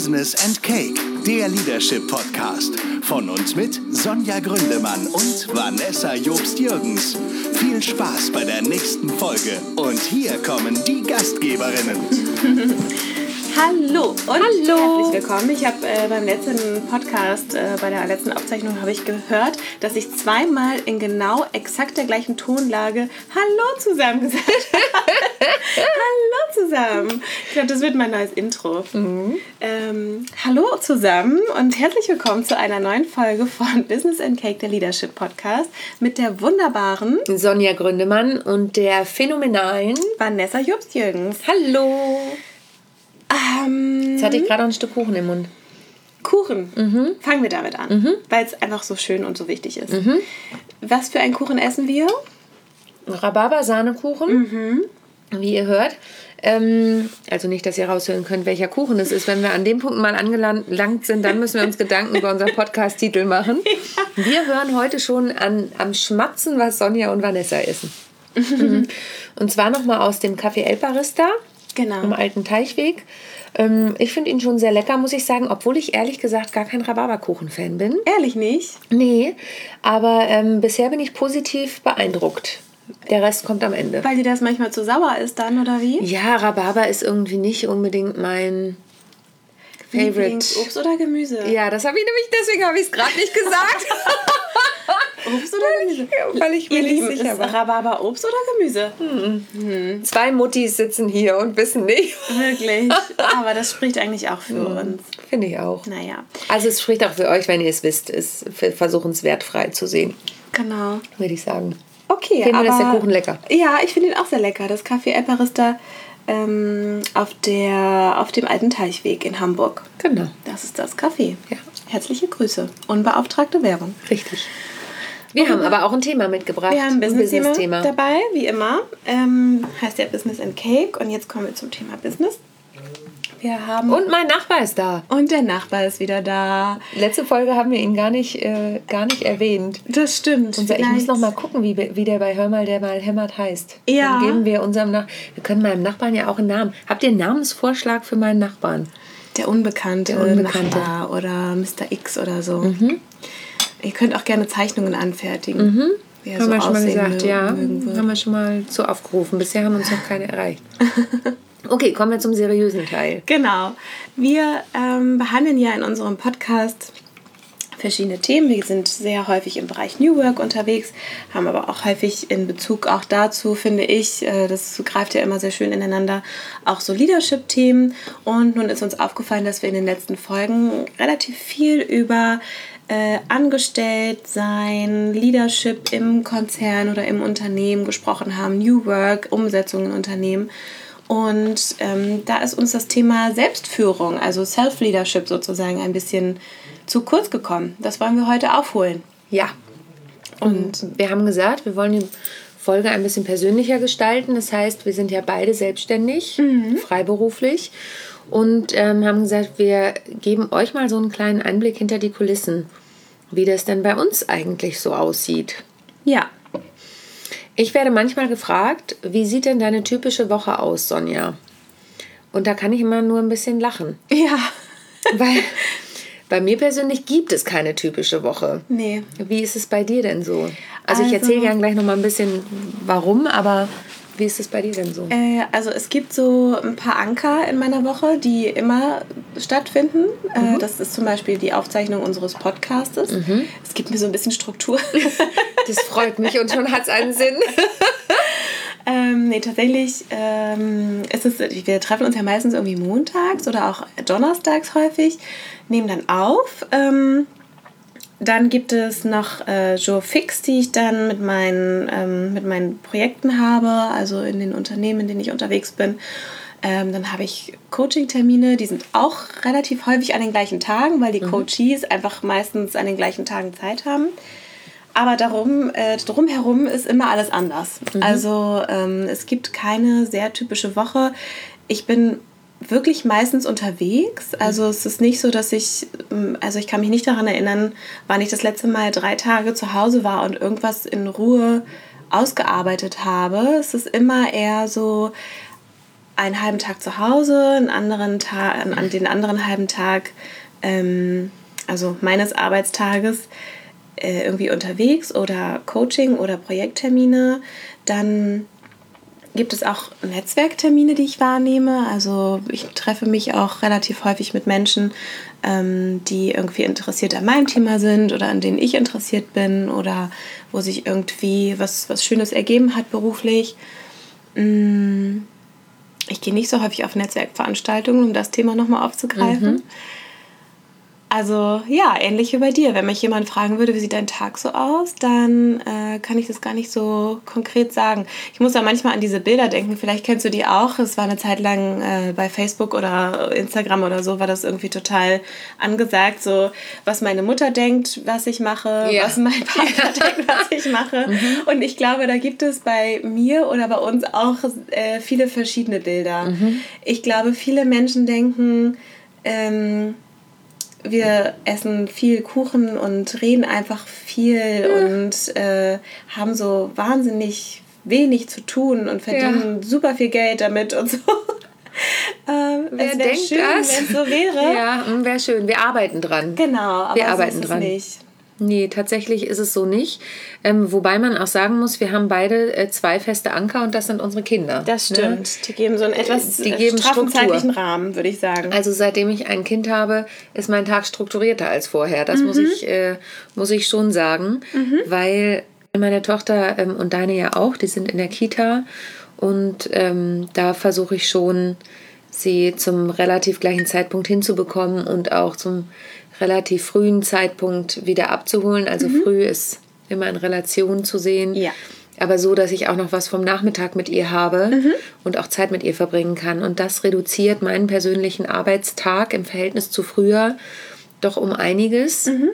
Business and Cake, der Leadership Podcast. Von uns mit Sonja Gründemann und Vanessa Jobst-Jürgens. Viel Spaß bei der nächsten Folge. Und hier kommen die Gastgeberinnen. Hallo und Hallo. herzlich willkommen. Ich habe äh, beim letzten Podcast, äh, bei der letzten Aufzeichnung, habe ich gehört, dass ich zweimal in genau exakt der gleichen Tonlage Hallo zusammen gesagt habe. Hallo zusammen. Ich glaube, das wird mein neues Intro. Ähm, hallo zusammen und herzlich willkommen zu einer neuen Folge von Business and Cake, der Leadership Podcast, mit der wunderbaren Sonja Gründemann und der phänomenalen. Vanessa Jobst-Jürgens. Hallo. Ähm, Jetzt hatte ich gerade ein Stück Kuchen im Mund. Kuchen. Fangen wir damit an, weil es einfach so schön und so wichtig ist. Was für einen Kuchen essen wir? Rhabarber-Sahnekuchen, wie ihr hört. Ähm, also nicht, dass ihr raushören könnt, welcher Kuchen es ist. Wenn wir an dem Punkt mal angelangt sind, dann müssen wir uns Gedanken über unseren Podcast-Titel machen. Wir hören heute schon an, am Schmatzen, was Sonja und Vanessa essen. Mhm. Und zwar nochmal aus dem Café El Barista. Genau. am alten Teichweg. Ähm, ich finde ihn schon sehr lecker, muss ich sagen, obwohl ich ehrlich gesagt gar kein Rhabarberkuchen-Fan bin. Ehrlich nicht? Nee, aber ähm, bisher bin ich positiv beeindruckt. Der Rest kommt am Ende. Weil dir das manchmal zu sauer ist dann, oder wie? Ja, Rhabarber ist irgendwie nicht unbedingt mein Favorite. Lieblingsobst oder Gemüse? Ja, das habe ich nämlich, deswegen habe ich es gerade nicht gesagt. Obst oder Gemüse? weil ich mir nicht sicher war. Rhabarber Obst oder Gemüse? Zwei Muttis sitzen hier und wissen nicht. Wirklich. Aber das spricht eigentlich auch für uns. Finde ich auch. Naja, Also es spricht auch für euch, wenn ihr es wisst. Es versuchen es wertfrei zu sehen, genau. würde ich sagen. Okay, Finden aber... dass der Kuchen lecker? Ja, ich finde ihn auch sehr lecker. Das Café El Barista ähm, auf, der, auf dem alten Teichweg in Hamburg. Genau. Das ist das Café. Ja. Herzliche Grüße. Unbeauftragte Werbung. Richtig. Wir haben aber auch ein Thema mitgebracht. Wir haben ein Business-Thema Business-Thema. dabei, wie immer. Ähm, heißt ja Business and Cake. Und jetzt kommen wir zum Thema Business. Wir haben. Und mein Nachbar ist da. und der Nachbar ist wieder da. Letzte Folge haben wir ihn gar nicht, äh, gar nicht erwähnt. Das stimmt. Unser, ich muss noch mal gucken, wie, wie der bei Hör mal, der mal hämmert heißt. Ja. Dann geben wir unserem Nach wir können meinem Nachbarn ja auch einen Namen. Habt ihr einen Namensvorschlag für meinen Nachbarn? Der unbekannte, Der Unbekannte. Mhm. Nachbar oder Mr. X oder so. Ihr könnt auch gerne Zeichnungen anfertigen. Wie er haben so wir schon mal gesagt, ja. Haben wir schon mal zu aufgerufen. Bisher haben uns noch keine erreicht. Okay, kommen wir zum seriösen Teil. Genau. Wir ähm, behandeln ja in unserem Podcast verschiedene Themen. Wir sind sehr häufig im Bereich New Work unterwegs, haben aber auch häufig in Bezug auch dazu, finde ich, äh, das greift ja immer sehr schön ineinander, auch so Leadership-Themen. Und nun ist uns aufgefallen, dass wir in den letzten Folgen relativ viel über äh, angestellt sein, Leadership im Konzern oder im Unternehmen gesprochen haben, New Work, Umsetzung in Unternehmen. Und ähm, da ist uns das Thema Selbstführung, also Self-Leadership sozusagen, ein bisschen zu kurz gekommen. Das wollen wir heute aufholen. Ja. Und wir haben gesagt, wir wollen die Folge ein bisschen persönlicher gestalten. Das heißt, wir sind ja beide selbstständig, freiberuflich. Und ähm, haben gesagt, wir geben euch mal so einen kleinen Einblick hinter die Kulissen, wie das denn bei uns eigentlich so aussieht. Ja. Ich werde manchmal gefragt, wie sieht denn deine typische Woche aus, Sonja? Und da kann ich immer nur ein bisschen lachen. Ja. Weil bei mir persönlich gibt es keine typische Woche. Nee. Wie ist es bei dir denn so? Also, ich Also- erzähle gerne gleich noch mal ein bisschen warum, aber wie ist es bei dir denn so? Äh, also es gibt so ein paar Anker in meiner Woche, die immer stattfinden. Äh, das ist zum Beispiel die Aufzeichnung unseres Podcastes. Es gibt mir so ein bisschen Struktur. Das freut mich und schon hat es einen Sinn. Ähm, nee, tatsächlich ähm, ist es, wir treffen uns ja meistens irgendwie montags oder auch donnerstags häufig, nehmen dann auf. Ähm, dann gibt es noch äh, Joe Fix, die ich dann mit meinen, ähm, mit meinen Projekten habe, also in den Unternehmen, in denen ich unterwegs bin. Ähm, dann habe ich Coaching-Termine, die sind auch relativ häufig an den gleichen Tagen, weil die Coaches einfach meistens an den gleichen Tagen Zeit haben. Aber darum, äh, drumherum ist immer alles anders. Also ähm, es gibt keine sehr typische Woche. Ich bin wirklich meistens unterwegs. Also es ist nicht so, dass ich, ähm, also ich kann mich nicht daran erinnern, wann ich das letzte Mal drei Tage zu Hause war und irgendwas in Ruhe ausgearbeitet habe. Es ist immer eher so einen halben Tag zu Hause, einen anderen Tag, an den anderen halben Tag, ähm, also meines Arbeitstages, äh, irgendwie unterwegs oder Coaching oder Projekttermine. Dann gibt es auch Netzwerktermine, die ich wahrnehme. Also ich treffe mich auch relativ häufig mit Menschen, ähm, die irgendwie interessiert an meinem Thema sind oder an denen ich interessiert bin oder wo sich irgendwie was, was Schönes ergeben hat beruflich. Mm, ich gehe nicht so häufig auf Netzwerkveranstaltungen, um das Thema nochmal aufzugreifen. Mhm. Also ja, ähnlich wie bei dir. Wenn mich jemand fragen würde, wie sieht dein Tag so aus, dann äh, kann ich das gar nicht so konkret sagen. Ich muss da manchmal an diese Bilder denken. Vielleicht kennst du die auch. Es war eine Zeit lang äh, bei Facebook oder Instagram oder so, war das irgendwie total angesagt, so was meine Mutter denkt, was ich mache, ja. was mein Vater denkt, was ich mache. Mhm. Und ich glaube, da gibt es bei mir oder bei uns auch äh, viele verschiedene Bilder. Mhm. Ich glaube, viele Menschen denken, ähm, wir essen viel Kuchen und reden einfach viel ja. und äh, haben so wahnsinnig wenig zu tun und verdienen ja. super viel Geld damit und so. ähm, Wer denkt schön, das? Wenn es so wäre. Ja, mm, wäre schön. Wir arbeiten dran. Genau, aber wir arbeiten dran. Nicht. Nee, tatsächlich ist es so nicht. Ähm, wobei man auch sagen muss, wir haben beide äh, zwei feste Anker und das sind unsere Kinder. Das ne? stimmt. Ne? Die geben so einen etwas die geben straffen zeitlichen Rahmen, würde ich sagen. Also seitdem ich ein Kind habe, ist mein Tag strukturierter als vorher. Das mhm. muss, ich, äh, muss ich schon sagen, mhm. weil meine Tochter ähm, und deine ja auch, die sind in der Kita und ähm, da versuche ich schon, sie zum relativ gleichen Zeitpunkt hinzubekommen und auch zum relativ frühen Zeitpunkt wieder abzuholen. Also mhm. früh ist immer in Relation zu sehen. Ja. Aber so, dass ich auch noch was vom Nachmittag mit ihr habe mhm. und auch Zeit mit ihr verbringen kann. Und das reduziert meinen persönlichen Arbeitstag im Verhältnis zu früher doch um einiges. Mhm.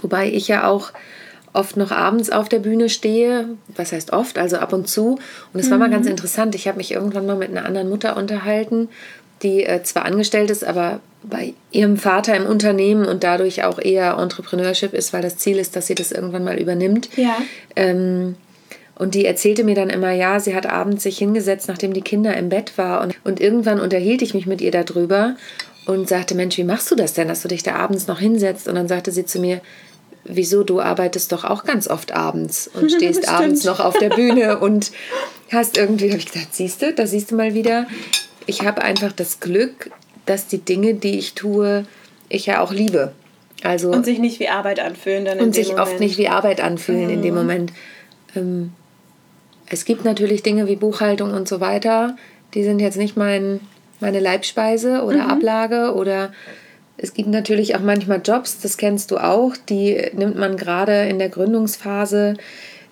Wobei ich ja auch oft noch abends auf der Bühne stehe. Was heißt oft? Also ab und zu. Und es war mal ganz mhm. interessant. Ich habe mich irgendwann mal mit einer anderen Mutter unterhalten, die äh, zwar angestellt ist, aber bei ihrem Vater im Unternehmen und dadurch auch eher Entrepreneurship ist, weil das Ziel ist, dass sie das irgendwann mal übernimmt. Ja. Ähm, und die erzählte mir dann immer, ja, sie hat abends sich hingesetzt, nachdem die Kinder im Bett war. Und, und irgendwann unterhielt ich mich mit ihr darüber und sagte, Mensch, wie machst du das denn, dass du dich da abends noch hinsetzt? Und dann sagte sie zu mir, wieso, du arbeitest doch auch ganz oft abends und stehst abends noch auf der Bühne und hast irgendwie, habe ich gedacht, siehst du, da siehst du mal wieder, ich habe einfach das Glück, dass die Dinge, die ich tue, ich ja auch liebe. Also, und sich nicht wie Arbeit anfühlen dann Und sich Moment. oft nicht wie Arbeit anfühlen mhm. in dem mhm. Moment. Ähm, es gibt natürlich Dinge wie Buchhaltung und so weiter, die sind jetzt nicht mein, meine Leibspeise oder mhm. Ablage oder es gibt natürlich auch manchmal Jobs, das kennst du auch, die nimmt man gerade in der Gründungsphase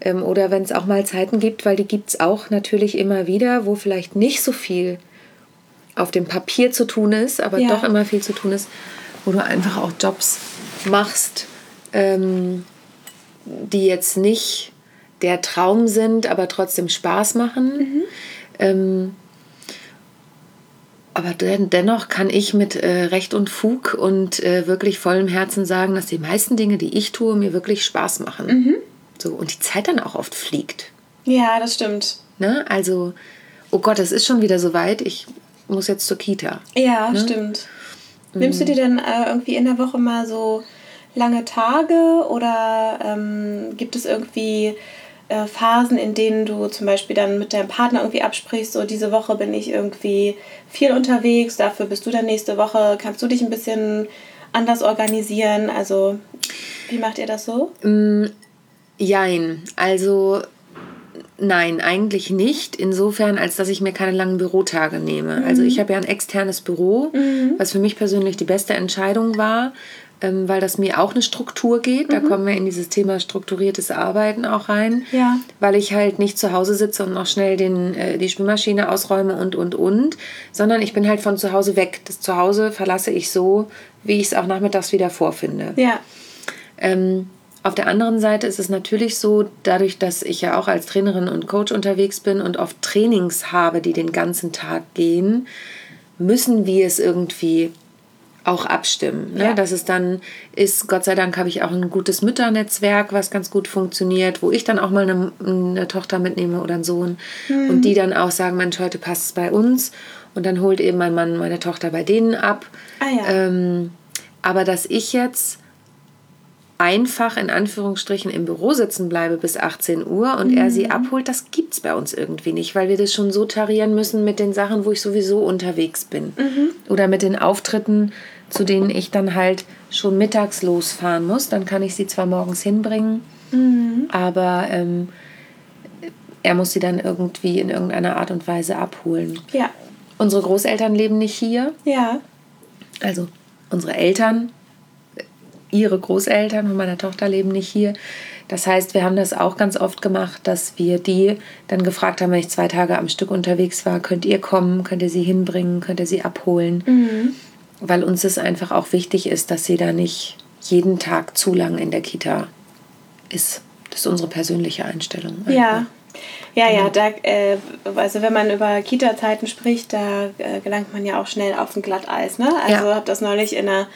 ähm, oder wenn es auch mal Zeiten gibt, weil die gibt es auch natürlich immer wieder, wo vielleicht nicht so viel auf dem Papier zu tun ist, aber ja. doch immer viel zu tun ist, wo du einfach auch Jobs machst, ähm, die jetzt nicht der Traum sind, aber trotzdem Spaß machen. Mhm. Ähm, aber den, dennoch kann ich mit äh, Recht und Fug und äh, wirklich vollem Herzen sagen, dass die meisten Dinge, die ich tue, mir wirklich Spaß machen. Mhm. So, und die Zeit dann auch oft fliegt. Ja, das stimmt. Ne? Also, oh Gott, es ist schon wieder so weit. Ich muss jetzt zur Kita. Ja, ne? stimmt. Nimmst du dir denn äh, irgendwie in der Woche mal so lange Tage oder ähm, gibt es irgendwie äh, Phasen, in denen du zum Beispiel dann mit deinem Partner irgendwie absprichst, so diese Woche bin ich irgendwie viel unterwegs, dafür bist du dann nächste Woche, kannst du dich ein bisschen anders organisieren? Also wie macht ihr das so? Mm, jein, also Nein, eigentlich nicht. Insofern, als dass ich mir keine langen Bürotage nehme. Mhm. Also ich habe ja ein externes Büro, mhm. was für mich persönlich die beste Entscheidung war, ähm, weil das mir auch eine Struktur geht. Mhm. Da kommen wir in dieses Thema strukturiertes Arbeiten auch rein. Ja. Weil ich halt nicht zu Hause sitze und noch schnell den, äh, die Spülmaschine ausräume und, und, und, sondern ich bin halt von zu Hause weg. Das Zuhause verlasse ich so, wie ich es auch nachmittags wieder vorfinde. Ja. Ähm, auf der anderen Seite ist es natürlich so, dadurch, dass ich ja auch als Trainerin und Coach unterwegs bin und oft Trainings habe, die den ganzen Tag gehen, müssen wir es irgendwie auch abstimmen. Ne? Ja. Dass es dann ist, Gott sei Dank habe ich auch ein gutes Mütternetzwerk, was ganz gut funktioniert, wo ich dann auch mal eine, eine Tochter mitnehme oder einen Sohn Mhm. und die dann auch sagen, Mensch, heute passt es bei uns und dann holt eben mein Mann meine Tochter bei denen ab. Ah ja. ähm, aber dass ich jetzt einfach in Anführungsstrichen im Büro sitzen bleibe bis 18 Uhr und er Mhm. sie abholt, das gibt es bei uns irgendwie nicht, weil wir das schon so tarieren müssen mit den Sachen, wo ich sowieso unterwegs bin. Mhm. Oder mit den Auftritten, zu denen ich dann halt schon mittags losfahren muss. Dann kann ich sie zwar morgens hinbringen, Mhm. aber ähm, er muss sie dann irgendwie in irgendeiner Art und Weise abholen. Ja. Unsere Großeltern leben nicht hier, Ja. also unsere Eltern, ihre Großeltern von meiner Tochter leben nicht hier. Das heißt, wir haben das auch ganz oft gemacht, dass wir die dann gefragt haben, wenn ich zwei Tage am Stück unterwegs war, könnt ihr kommen, könnt ihr sie hinbringen, könnt ihr sie abholen. Mhm. Weil uns es einfach auch wichtig ist, dass sie da nicht jeden Tag zu lang in der Kita ist. Das ist unsere persönliche Einstellung. Ja. Ja, ja, Genau. da, äh, also wenn man über Kita-Zeiten spricht, da äh, gelangt man ja auch schnell auf ein Glatteis. Ne? Also Ja. habe das neulich in einer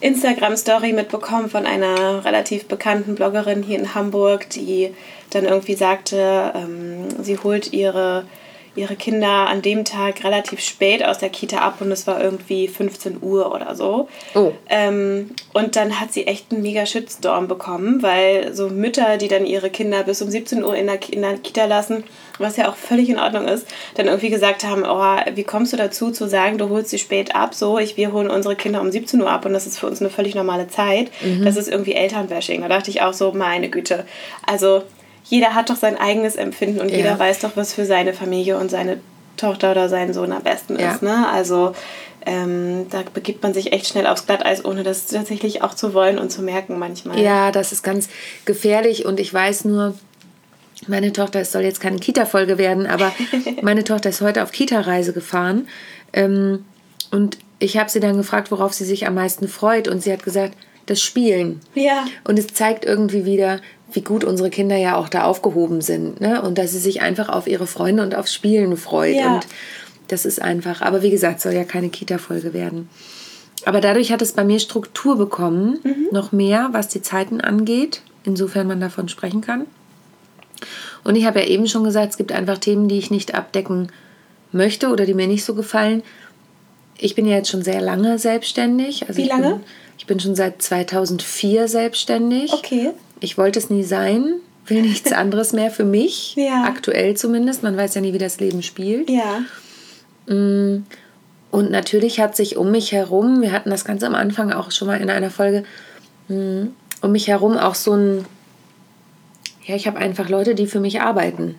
Instagram-Story mitbekommen von einer relativ bekannten Bloggerin hier in Hamburg, die dann irgendwie sagte, ähm, sie holt ihre, ihre Kinder an dem Tag relativ spät aus der Kita ab und es war irgendwie 15 Uhr oder so. Oh. Ähm, und dann hat sie echt einen mega Shitstorm bekommen, weil so Mütter, die dann ihre Kinder bis um 17 Uhr in der, in der Kita lassen, was ja auch völlig in Ordnung ist, dann irgendwie gesagt haben, oh, wie kommst du dazu zu sagen, du holst sie spät ab, so, ich, wir holen unsere Kinder um 17 Uhr ab und das ist für uns eine völlig normale Zeit. Das ist irgendwie Elternbashing. Da dachte ich auch so, meine Güte. Also jeder hat doch sein eigenes Empfinden und Ja. jeder weiß doch, was für seine Familie und seine Tochter oder seinen Sohn am besten Ja. ist. Ne? Also ähm, da begibt man sich echt schnell aufs Glatteis, ohne das tatsächlich auch zu wollen und zu merken manchmal. Ja, das ist ganz gefährlich und ich weiß nur, meine Tochter, es soll jetzt keine Kita-Folge werden, aber meine Tochter ist heute auf Kita-Reise gefahren ähm, und ich habe sie dann gefragt, worauf sie sich am meisten freut und sie hat gesagt, das Spielen. Ja. Und es zeigt irgendwie wieder, wie gut unsere Kinder ja auch da aufgehoben sind. Ne? Und dass sie sich einfach auf ihre Freunde und aufs Spielen freut. Ja. Und das ist einfach. Aber wie gesagt, soll ja keine Kita-Folge werden. Aber dadurch hat es bei mir Struktur bekommen, noch mehr, was die Zeiten angeht, insofern man davon sprechen kann. Und ich habe ja eben schon gesagt, es gibt einfach Themen, die ich nicht abdecken möchte oder die mir nicht so gefallen. Ich bin ja jetzt schon sehr lange selbstständig. Also Wie ich lange? Bin, ich bin schon seit 2004 selbstständig. Okay. Ich wollte es nie sein, will nichts anderes mehr für mich, Ja. aktuell zumindest. Man weiß ja nie, wie das Leben spielt. Ja. Und natürlich hat sich um mich herum, wir hatten das ganz am Anfang auch schon mal in einer Folge, mh, um mich herum auch so ein, ja, ich habe einfach Leute, die für mich arbeiten.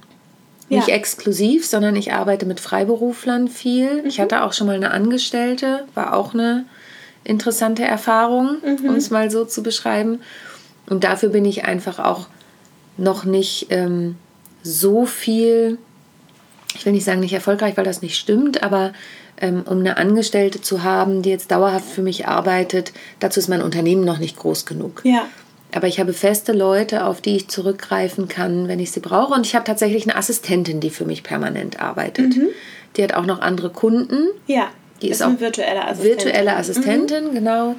Nicht Ja. exklusiv, sondern ich arbeite mit Freiberuflern viel. Ich hatte auch schon mal eine Angestellte, war auch eine interessante Erfahrung, um es mal so zu beschreiben. Und dafür bin ich einfach auch noch nicht ähm, so viel ich will nicht sagen nicht erfolgreich, weil das nicht stimmt, aber ähm, um eine Angestellte zu haben, die jetzt dauerhaft für mich arbeitet, dazu ist mein Unternehmen noch nicht groß genug. Ja. Aber ich habe feste Leute, auf die ich zurückgreifen kann, wenn ich sie brauche. Und ich habe tatsächlich eine Assistentin, die für mich permanent arbeitet. Die hat auch noch andere Kunden. Ja. Die ist eine auch virtuelle Assistentin. Virtuelle Assistentin, genau.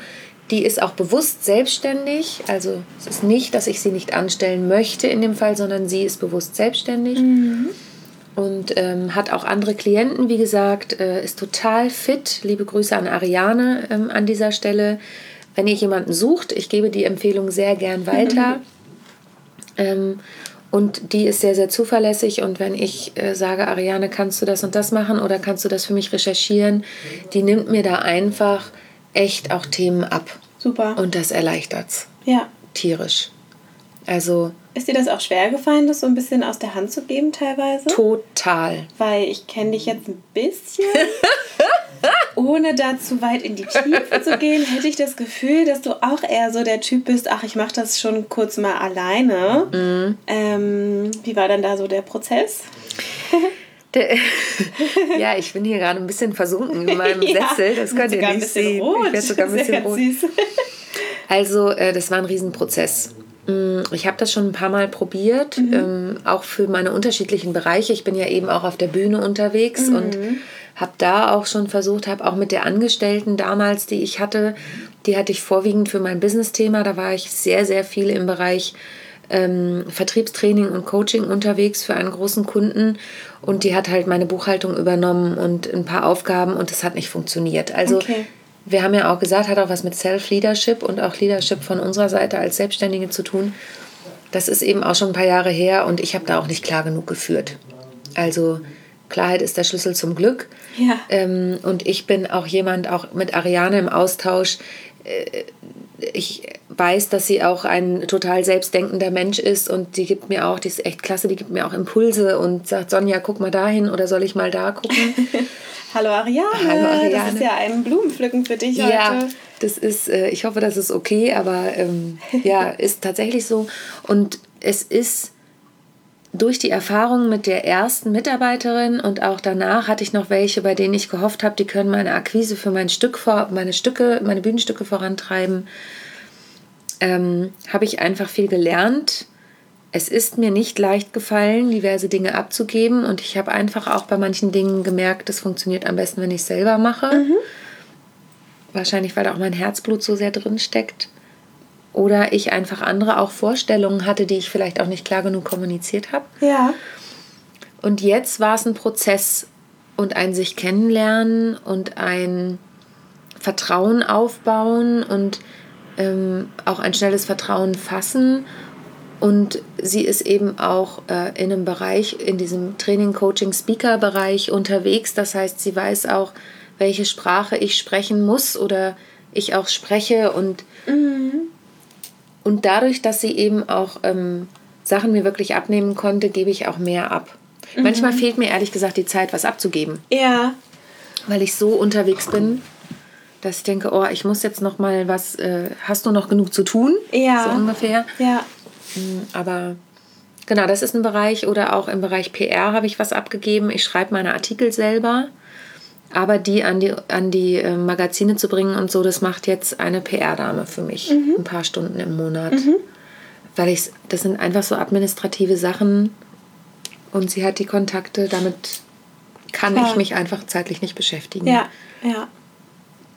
Die ist auch bewusst selbstständig. Also es ist nicht, dass ich sie nicht anstellen möchte in dem Fall, sondern sie ist bewusst selbstständig. Und ähm, hat auch andere Klienten, wie gesagt, äh, ist total fit. Liebe Grüße an Ariane ähm, an dieser Stelle. Wenn ihr jemanden sucht, ich gebe die Empfehlung sehr gern weiter. ähm, und die ist sehr, sehr zuverlässig. Und wenn ich äh, sage, Ariane, kannst du das und das machen oder kannst du das für mich recherchieren, die nimmt mir da einfach echt auch Themen ab. Super. Und das erleichtert's ja. tierisch. Also Ist dir das auch schwer gefallen, das so ein bisschen aus der Hand zu geben teilweise? total. Weil ich kenne dich jetzt ein bisschen. Ohne da zu weit in die Tiefe zu gehen, hätte ich das Gefühl, dass du auch eher so der Typ bist, ach, ich mache das schon kurz mal alleine. Mhm. Ähm, wie war dann da so der Prozess? Der, ja, ich bin hier gerade ein bisschen versunken in meinem Ja, Sessel. Das könnt ihr nicht sehen. Rot. Ich werde sogar ein bisschen rot. süß. Also, äh, das war ein Riesenprozess. Mm, Ich habe das schon ein paar Mal probiert, ähm, auch für meine unterschiedlichen Bereiche. Ich bin ja eben auch auf der Bühne unterwegs und habe da auch schon versucht, habe auch mit der Angestellten damals, die ich hatte, die hatte ich vorwiegend für mein Business-Thema. Da war ich sehr, sehr viel im Bereich ähm, Vertriebstraining und Coaching unterwegs für einen großen Kunden und die hat halt meine Buchhaltung übernommen und ein paar Aufgaben und das hat nicht funktioniert. Also okay. wir haben ja auch gesagt, hat auch was mit Self-Leadership und auch Leadership von unserer Seite als Selbstständige zu tun. Das ist eben auch schon ein paar Jahre her und ich habe da auch nicht klar genug geführt. Also Klarheit ist der Schlüssel zum Glück. Ja. Ähm, und ich bin auch jemand, auch mit Ariane im Austausch. Äh, ich weiß, dass sie auch ein total selbstdenkender Mensch ist und die gibt mir auch, die ist echt klasse, die gibt mir auch Impulse und sagt, Sonja, guck mal dahin oder soll ich mal da gucken? Hallo Ariane. Hallo Ariane. Das ist ja ein Blumenpflücken für dich ja, heute. Das ist, äh, ich hoffe, das ist okay, aber ähm, ja, ist tatsächlich so. Und es ist durch die Erfahrung mit der ersten Mitarbeiterin und auch danach hatte ich noch welche, bei denen ich gehofft habe, die können meine Akquise für mein Stück vor, meine Stücke, meine Bühnenstücke vorantreiben, ähm, habe ich einfach viel gelernt. Es ist mir nicht leicht gefallen, diverse Dinge abzugeben und ich habe einfach auch bei manchen Dingen gemerkt, das funktioniert am besten, wenn ich es selber mache. Mhm. Wahrscheinlich, weil da auch mein Herzblut so sehr drin steckt oder ich einfach andere auch Vorstellungen hatte, die ich vielleicht auch nicht klar genug kommuniziert habe. Ja. Und jetzt war es ein Prozess und ein sich kennenlernen und ein Vertrauen aufbauen und ähm, auch ein schnelles Vertrauen fassen. Und sie ist eben auch äh, in einem Bereich, in diesem Training, Coaching, Speaker-Bereich unterwegs. Das heißt, sie weiß auch, welche Sprache ich sprechen muss oder ich auch spreche und mhm. Und dadurch, dass sie eben auch ähm, Sachen mir wirklich abnehmen konnte, gebe ich auch mehr ab. Mhm. Manchmal fehlt mir ehrlich gesagt die Zeit, was abzugeben. Ja. Weil ich so unterwegs bin, dass ich denke, oh, ich muss jetzt noch mal was, äh, hast du noch genug zu tun? Ja. So ungefähr. Ja. Mm, aber genau, das ist ein Bereich. Oder auch im Bereich PR habe ich was abgegeben. Ich schreibe meine Artikel selber. Aber die an die, an die äh, Magazine zu bringen und so, das macht jetzt eine PR-Dame für mich. Mhm. Ein paar Stunden im Monat. Mhm. Weil ich, das sind einfach so administrative Sachen und sie hat die Kontakte, damit kann Klar. ich mich einfach zeitlich nicht beschäftigen. Ja, ja.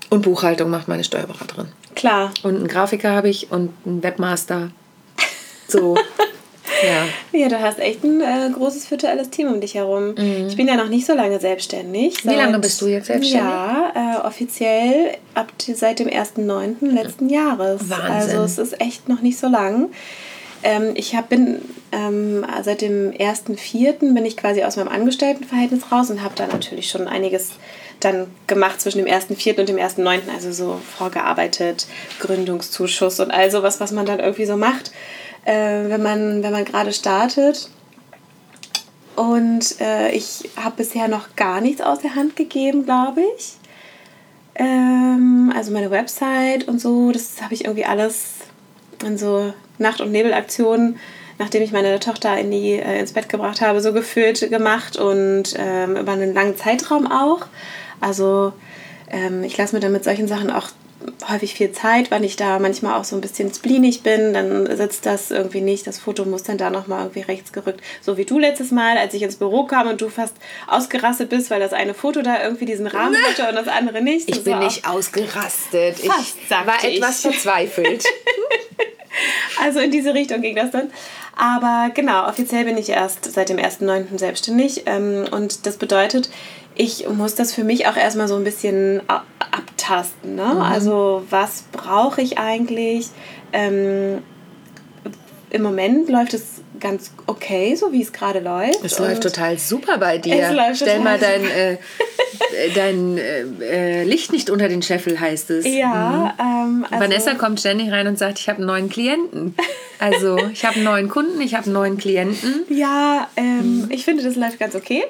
Und Buchhaltung macht meine Steuerberaterin. Klar. Und einen Grafiker habe ich und einen Webmaster. So. Ja. ja, du hast echt ein äh, großes virtuelles Team um dich herum. Mhm. Ich bin ja noch nicht so lange selbstständig. Wie lange bist du jetzt selbstständig? Ja, äh, offiziell ab seit dem 1.9. letzten Jahres. Wahnsinn. Also es ist echt noch nicht so lang. Ähm, ich hab, bin ähm, seit dem 1.4. bin ich quasi aus meinem Angestelltenverhältnis raus und habe da natürlich schon einiges dann gemacht zwischen dem 1.4. und dem 1.9. Also so vorgearbeitet, Gründungszuschuss und all sowas, was man dann irgendwie so macht äh, wenn man, wenn man gerade startet. Und äh, ich habe bisher noch gar nichts aus der Hand gegeben, glaube ich. Ähm, also meine Website und so, das habe ich irgendwie alles in so Nacht- und Nebelaktionen, nachdem ich meine Tochter in die, äh, ins Bett gebracht habe, so gefühlt gemacht und ähm, über einen langen Zeitraum auch. Also ähm, ich lasse mir dann mit solchen Sachen auch häufig viel Zeit, weil ich da manchmal auch so ein bisschen spleenig bin, dann sitzt das irgendwie nicht. Das Foto muss dann da nochmal irgendwie rechts gerückt. So wie du letztes Mal, als ich ins Büro kam und du fast ausgerastet bist, weil das eine Foto da irgendwie diesen Rahmen hatte und das andere nicht. Ich bin nicht ausgerastet. Ich war etwas ich. verzweifelt. also in diese Richtung ging das dann. Aber genau, offiziell bin ich erst seit dem 1.9. selbstständig. Ähm, und das bedeutet, ich muss das für mich auch erstmal so ein bisschen abtasten. Ne? Mhm. Also was brauche ich eigentlich? Ähm, Im Moment läuft es ganz okay, so wie es gerade läuft. Es läuft total super bei dir. Stell mal dein, äh, dein äh, äh, Licht nicht unter den Scheffel, heißt es. Ja. Mhm. Ähm, also Vanessa kommt ständig rein und sagt, ich habe einen neuen Klienten. Also ich habe einen neuen Kunden, ich habe einen neuen Klienten. Ja, ähm, mhm. ich finde, das läuft ganz okay,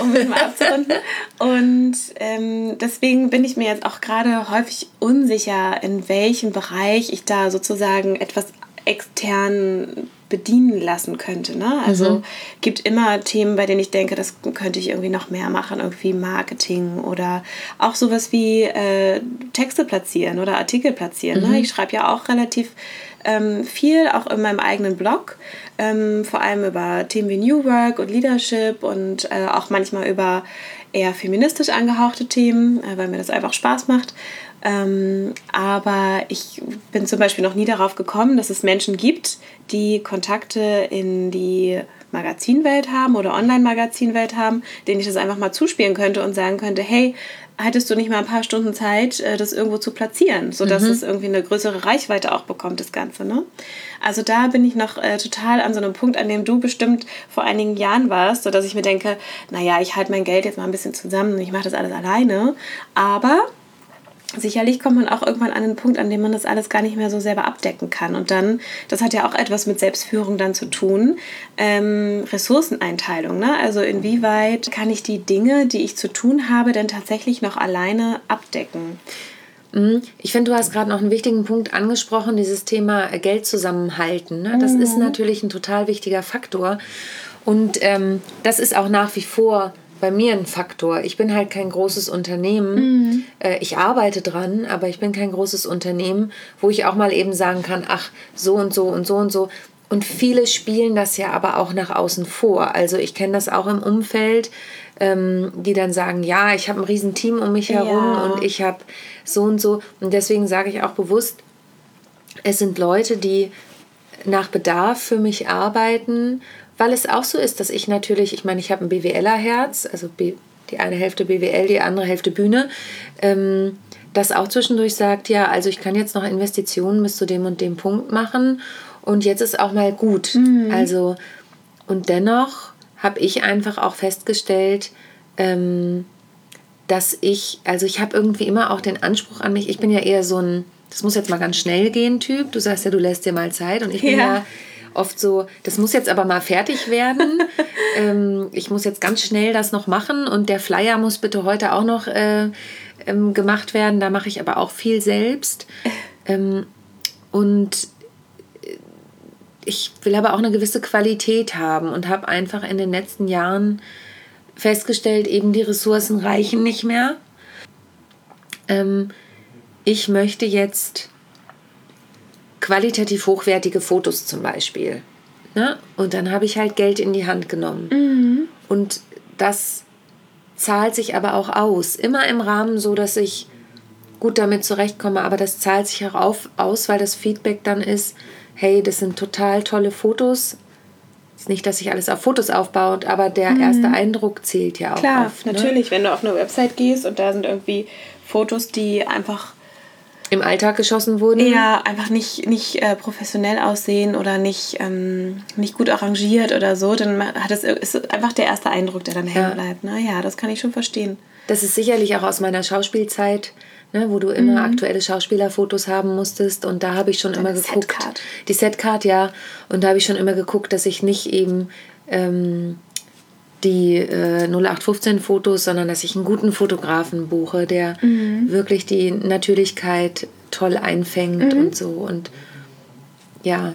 um es mal abzurunden. Und ähm, deswegen bin ich mir jetzt auch gerade häufig unsicher, in welchem Bereich ich da sozusagen etwas extern bedienen lassen könnte. Ne? Also mhm. gibt immer Themen, bei denen ich denke, das könnte ich irgendwie noch mehr machen, irgendwie Marketing oder auch sowas wie äh, Texte platzieren oder Artikel platzieren. Ne? Mhm. Ne? Ich schreibe ja auch relativ ähm, viel auch in meinem eigenen Blog, ähm, vor allem über Themen wie New Work und Leadership und äh, auch manchmal über eher feministisch angehauchte Themen, äh, weil mir das einfach Spaß macht. Ähm, aber ich bin zum Beispiel noch nie darauf gekommen, dass es Menschen gibt, die Kontakte in die Magazinwelt haben oder Online-Magazinwelt haben, denen ich das einfach mal zuspielen könnte und sagen könnte, hey, hättest du nicht mal ein paar Stunden Zeit, äh, das irgendwo zu platzieren, sodass mhm. es irgendwie eine größere Reichweite auch bekommt, das Ganze. Ne? Also da bin ich noch äh, total an so einem Punkt, an dem du bestimmt vor einigen Jahren warst, sodass ich mir denke, naja, ich halte mein Geld jetzt mal ein bisschen zusammen und ich mache das alles alleine. Aber sicherlich kommt man auch irgendwann an einen Punkt, an dem man das alles gar nicht mehr so selber abdecken kann. Und dann, das hat ja auch etwas mit Selbstführung dann zu tun, ähm, Ressourceneinteilung. Ne? Also inwieweit kann ich die Dinge, die ich zu tun habe, denn tatsächlich noch alleine abdecken? Mhm. Ich finde, du hast gerade noch einen wichtigen Punkt angesprochen, dieses Thema Geld zusammenhalten. Ne? Das mhm. ist natürlich ein total wichtiger Faktor. Und ähm, das ist auch nach wie vor bei mir ein Faktor. Ich bin halt kein großes Unternehmen. Mhm. Äh, ich arbeite dran, aber ich bin kein großes Unternehmen, wo ich auch mal eben sagen kann, ach, so und so und so und so. Und viele spielen das ja aber auch nach außen vor. Also ich kenne das auch im Umfeld, ähm, die dann sagen, ja, ich habe ein Riesenteam um mich herum ja. und ich habe so und so. Und deswegen sage ich auch bewusst, es sind Leute, die nach Bedarf für mich arbeiten weil es auch so ist, dass ich natürlich, ich meine, ich habe ein BWLer-Herz, also die eine Hälfte BWL, die andere Hälfte Bühne, ähm, das auch zwischendurch sagt, ja, also ich kann jetzt noch Investitionen bis zu dem und dem Punkt machen und jetzt ist auch mal gut. Mhm. Also, und dennoch habe ich einfach auch festgestellt, ähm, dass ich, also ich habe irgendwie immer auch den Anspruch an mich, ich bin ja eher so ein, das muss jetzt mal ganz schnell gehen Typ. Du sagst ja, du lässt dir mal Zeit und ich bin ja, ja oft so, das muss jetzt aber mal fertig werden. ähm, ich muss jetzt ganz schnell das noch machen und der Flyer muss bitte heute auch noch äh, ähm, gemacht werden. Da mache ich aber auch viel selbst. Ähm, und äh, ich will aber auch eine gewisse Qualität haben und habe einfach in den letzten Jahren festgestellt, eben die Ressourcen reichen nicht mehr. Ähm, ich möchte jetzt qualitativ hochwertige Fotos zum Beispiel. Ne? Und dann habe ich halt Geld in die Hand genommen. Mhm. Und das zahlt sich aber auch aus. Immer im Rahmen so, dass ich gut damit zurechtkomme, aber das zahlt sich auch auf, aus, weil das Feedback dann ist, hey, das sind total tolle Fotos. Ist nicht, dass sich alles auf Fotos aufbaut, aber der mhm. erste Eindruck zählt ja auch. Klar, oft, ne? natürlich, wenn du auf eine Website gehst und da sind irgendwie Fotos, die einfach im Alltag geschossen wurden? Ja, einfach nicht, nicht äh, professionell aussehen oder nicht, ähm, nicht gut arrangiert oder so, dann hat es, ist einfach der erste Eindruck, der dann ja. hängen bleibt. Ne? Ja, das kann ich schon verstehen. Das ist sicherlich auch aus meiner Schauspielzeit, ne, wo du immer mhm. aktuelle Schauspielerfotos haben musstest. Und da habe ich schon Deine immer geguckt. Setcard. Die Setcard, ja. Und da habe ich schon immer geguckt, dass ich nicht eben ähm, die äh, 0815 Fotos, sondern dass ich einen guten Fotografen buche, der mhm. wirklich die Natürlichkeit toll einfängt mhm. und so. Und ja,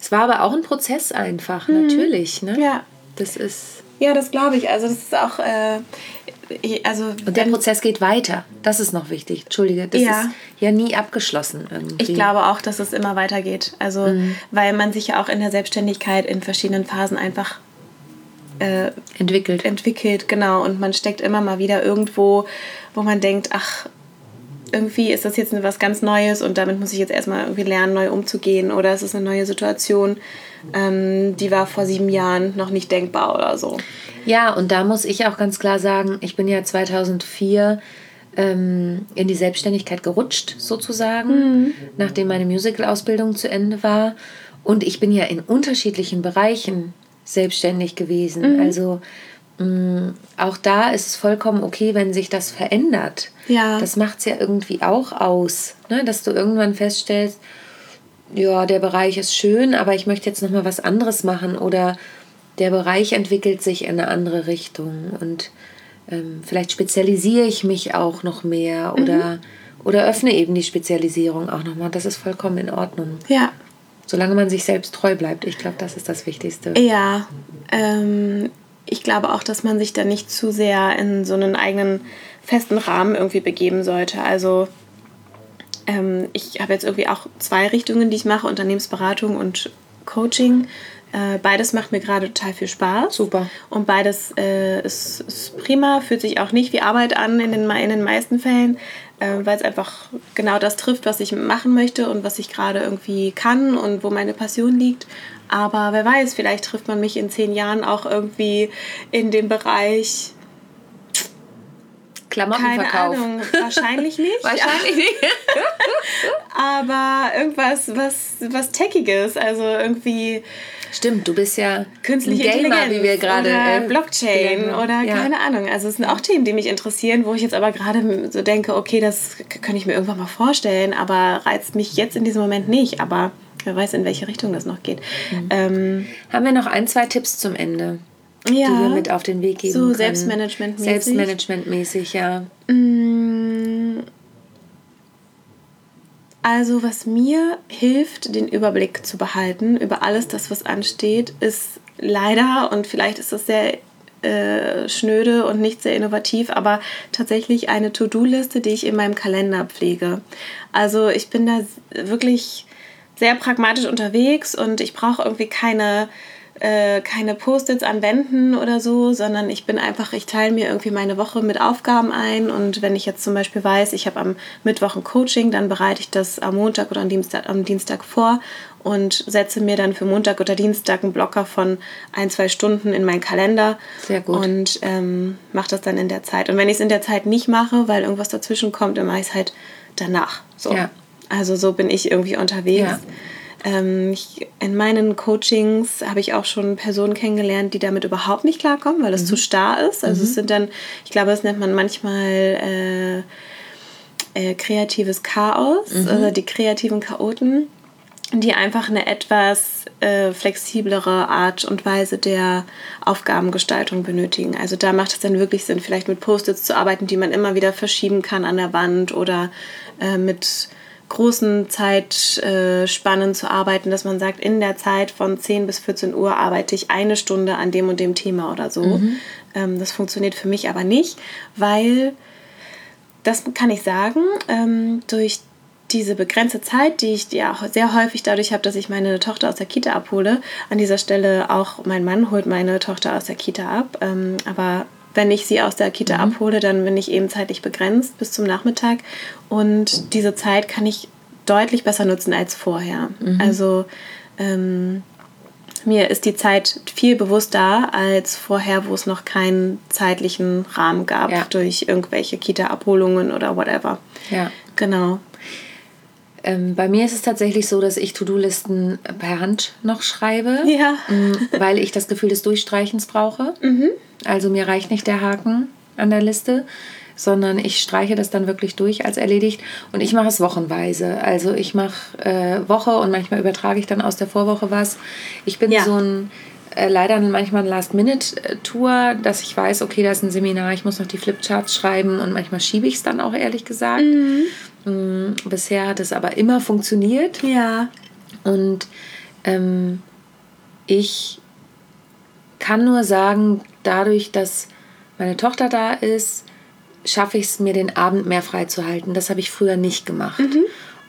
es war aber auch ein Prozess einfach, mhm. natürlich. Ne? Ja. Das ist. Ja, das glaube ich. Also das ist auch. Äh, also und der Prozess geht weiter. Das ist noch wichtig. Entschuldige, das ja. ist ja nie abgeschlossen irgendwie. Ich glaube auch, dass es immer weitergeht. Also mhm. weil man sich ja auch in der Selbstständigkeit in verschiedenen Phasen einfach äh, entwickelt. Entwickelt, genau. Und man steckt immer mal wieder irgendwo, wo man denkt, ach, irgendwie ist das jetzt was ganz Neues und damit muss ich jetzt erstmal irgendwie lernen, neu umzugehen. Oder es ist eine neue Situation, ähm, die war vor sieben Jahren noch nicht denkbar oder so. Ja, und da muss ich auch ganz klar sagen, ich bin ja 2004 ähm, in die Selbstständigkeit gerutscht, sozusagen, mhm. nachdem meine Musical-Ausbildung zu Ende war. Und ich bin ja in unterschiedlichen Bereichen selbstständig gewesen. Mhm. Also mh, mm, auch da ist es vollkommen okay, wenn sich das verändert. Ja. Das macht es ja irgendwie auch aus, ne? dass du irgendwann feststellst, ja, der Bereich ist schön, aber ich möchte jetzt noch mal was anderes machen oder der Bereich entwickelt sich in eine andere Richtung und ähm, vielleicht spezialisiere ich mich auch noch mehr oder, mhm. oder öffne eben die Spezialisierung auch noch mal. Das ist vollkommen in Ordnung. Ja. Solange man sich selbst treu bleibt. Ich glaube, das ist das Wichtigste. Ja. Ähm, ich glaube auch, dass man sich da nicht zu sehr in so einen eigenen festen Rahmen irgendwie begeben sollte. Also ähm, ich habe jetzt irgendwie auch zwei Richtungen, die ich mache, Unternehmensberatung und Coaching. Äh, beides macht mir gerade total viel Spaß. Super. Und beides äh, ist, ist prima, fühlt sich auch nicht wie Arbeit an in den, in den meisten Fällen, äh, weil es einfach genau das trifft, was ich machen möchte und was ich gerade irgendwie kann und wo meine Passion liegt. Aber wer weiß, vielleicht trifft man mich in zehn Jahren auch irgendwie in dem Bereich. Klamottenverkauf. Keine Ahnung, wahrscheinlich nicht. Wahrscheinlich nicht. aber irgendwas, was, was Techiges, also irgendwie Stimmt, du bist ja künstliche Gamer, Intelligenz wie wir gerade äh, Blockchain haben. oder Ja. keine Ahnung. Also es sind auch Themen, die mich interessieren, wo ich jetzt aber gerade so denke, okay, das könnte ich mir irgendwann mal vorstellen, aber reizt mich jetzt in diesem Moment nicht. Aber wer weiß, in welche Richtung das noch geht. Mhm. Ähm, Haben wir noch ein, zwei Tipps zum Ende, ja, die wir mit auf den Weg geben so? Selbstmanagement-mäßig. Selbstmanagementmäßig, ja. Mm, Also, was mir hilft, den Überblick zu behalten über alles das, was ansteht, ist leider, und vielleicht ist das sehr äh, schnöde und nicht sehr innovativ, aber tatsächlich eine To-Do-Liste, die ich in meinem Kalender pflege. Also, ich bin da wirklich sehr pragmatisch unterwegs und ich brauche irgendwie keine äh, keine Post-its an Wänden oder so, sondern ich bin einfach, ich teile mir irgendwie meine Woche mit Aufgaben ein und wenn ich jetzt zum Beispiel weiß, ich habe am Mittwoch ein Coaching, dann bereite ich das am Montag oder am Dienstag, am Dienstag vor und setze mir dann für Montag oder Dienstag einen Blocker von ein, zwei Stunden in meinen Kalender Sehr gut. und ähm, mache das dann in der Zeit. Und wenn ich es in der Zeit nicht mache, weil irgendwas dazwischen kommt, dann mache ich es halt danach. So. Ja. Also so bin ich irgendwie unterwegs. Ja. Ähm, ich, in meinen Coachings habe ich auch schon Personen kennengelernt, die damit überhaupt nicht klarkommen, weil es Mhm. zu starr ist. Also es sind dann, ich glaube, das nennt man manchmal äh, äh, kreatives Chaos, Mhm. also die kreativen Chaoten, die einfach eine etwas äh, flexiblere Art und Weise der Aufgabengestaltung benötigen. Also da macht es dann wirklich Sinn, vielleicht mit Post-its zu arbeiten, die man immer wieder verschieben kann an der Wand oder äh, mit großen Zeitspannen zu arbeiten, dass man sagt, in der Zeit von 10 bis 14 Uhr arbeite ich eine Stunde an dem und dem Thema oder so. Ähm, das funktioniert für mich aber nicht, weil das kann ich sagen, ähm, durch diese begrenzte Zeit, die ich ja auch sehr häufig dadurch habe, dass ich meine Tochter aus der Kita abhole. An dieser Stelle auch mein Mann holt meine Tochter aus der Kita ab. Ähm, aber wenn ich sie aus der Kita abhole, dann bin ich eben zeitlich begrenzt bis zum Nachmittag. Und diese Zeit kann ich deutlich besser nutzen als vorher. Also ähm, mir ist die Zeit viel bewusster als vorher, wo es noch keinen zeitlichen Rahmen gab Ja. durch irgendwelche Kita-Abholungen oder whatever. Ja. Genau. Ähm, bei mir ist es tatsächlich so, dass ich To-Do-Listen per Hand noch schreibe, Ja. m, weil ich das Gefühl des Durchstreichens brauche. Also mir reicht nicht der Haken an der Liste, sondern ich streiche das dann wirklich durch als erledigt und ich mache es wochenweise. Also ich mache äh, Woche und manchmal übertrage ich dann aus der Vorwoche was. Ich bin Ja. so ein äh, leider manchmal ein Last-Minute-Tour, dass ich weiß, okay, da ist ein Seminar, ich muss noch die Flipcharts schreiben und manchmal schiebe ich es dann auch ehrlich gesagt. Mm, Bisher hat es aber immer funktioniert Ja. und ähm, ich kann nur sagen, dadurch, dass meine Tochter da ist, schaffe ich es mir, den Abend mehr frei zu halten. Das habe ich früher nicht gemacht.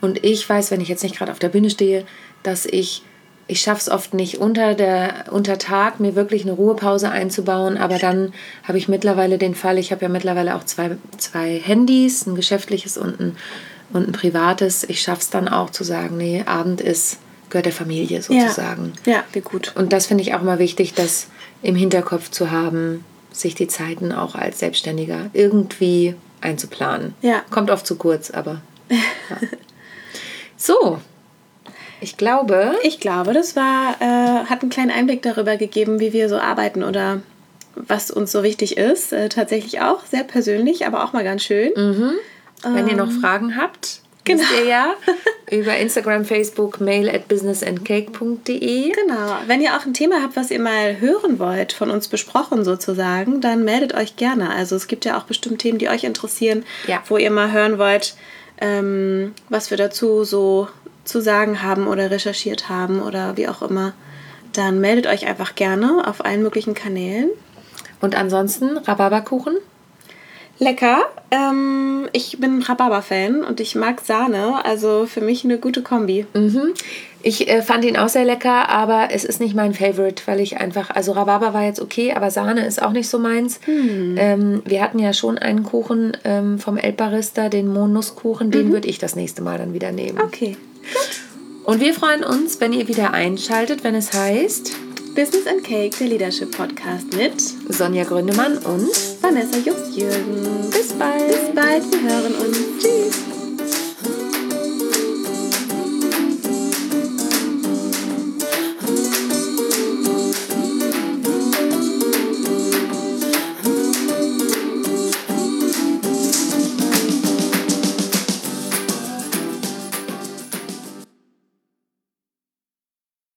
Und ich weiß, wenn ich jetzt nicht gerade auf der Bühne stehe, dass ich, ich schaffe es oft nicht unter, der, unter Tag, mir wirklich eine Ruhepause einzubauen. Aber dann habe ich mittlerweile den Fall, ich habe ja mittlerweile auch zwei, zwei Handys, ein geschäftliches und ein, und ein privates. Ich schaffe es dann auch zu sagen, nee, Abend ist, gehört der Familie sozusagen. Ja. ja, wie gut. Und das finde ich auch immer wichtig, das im Hinterkopf zu haben, sich die Zeiten auch als Selbstständiger irgendwie einzuplanen. Ja. Kommt oft zu kurz, aber. Ja. So, ich glaube, Ich glaube, das war, äh, hat einen kleinen Einblick darüber gegeben, wie wir so arbeiten oder was uns so wichtig ist. Äh, tatsächlich auch sehr persönlich, aber auch mal ganz schön. wenn ihr noch Fragen habt, Genau. wisst ihr ja, über Instagram, Facebook, mail at businessandcake.de. Genau. Wenn ihr auch ein Thema habt, was ihr mal hören wollt, von uns besprochen sozusagen, dann meldet euch gerne. Also es gibt ja auch bestimmt Themen, die euch interessieren, Ja. wo ihr mal hören wollt, ähm, was wir dazu so zu sagen haben oder recherchiert haben oder wie auch immer. Dann meldet euch einfach gerne auf allen möglichen Kanälen. Und ansonsten Rhabarberkuchen. Lecker. Ähm, ich bin Rhabarber-Fan und ich mag Sahne. Also für mich eine gute Kombi. Mhm. Ich äh, fand ihn auch sehr lecker, aber es ist nicht mein Favorite, weil ich einfach, also Rhabarber war jetzt okay, aber Sahne ist auch nicht so meins. Ähm, wir hatten ja schon einen Kuchen ähm, vom Elbbarista, den Mohnnusskuchen, den würde ich das nächste Mal dann wieder nehmen. Okay. Und wir freuen uns, wenn ihr wieder einschaltet, wenn es heißt Business and Cake, der Leadership Podcast mit Sonja Gründemann und Vanessa Just-Jürgen. bis bald. Bis bald, wir hören uns. Tschüss.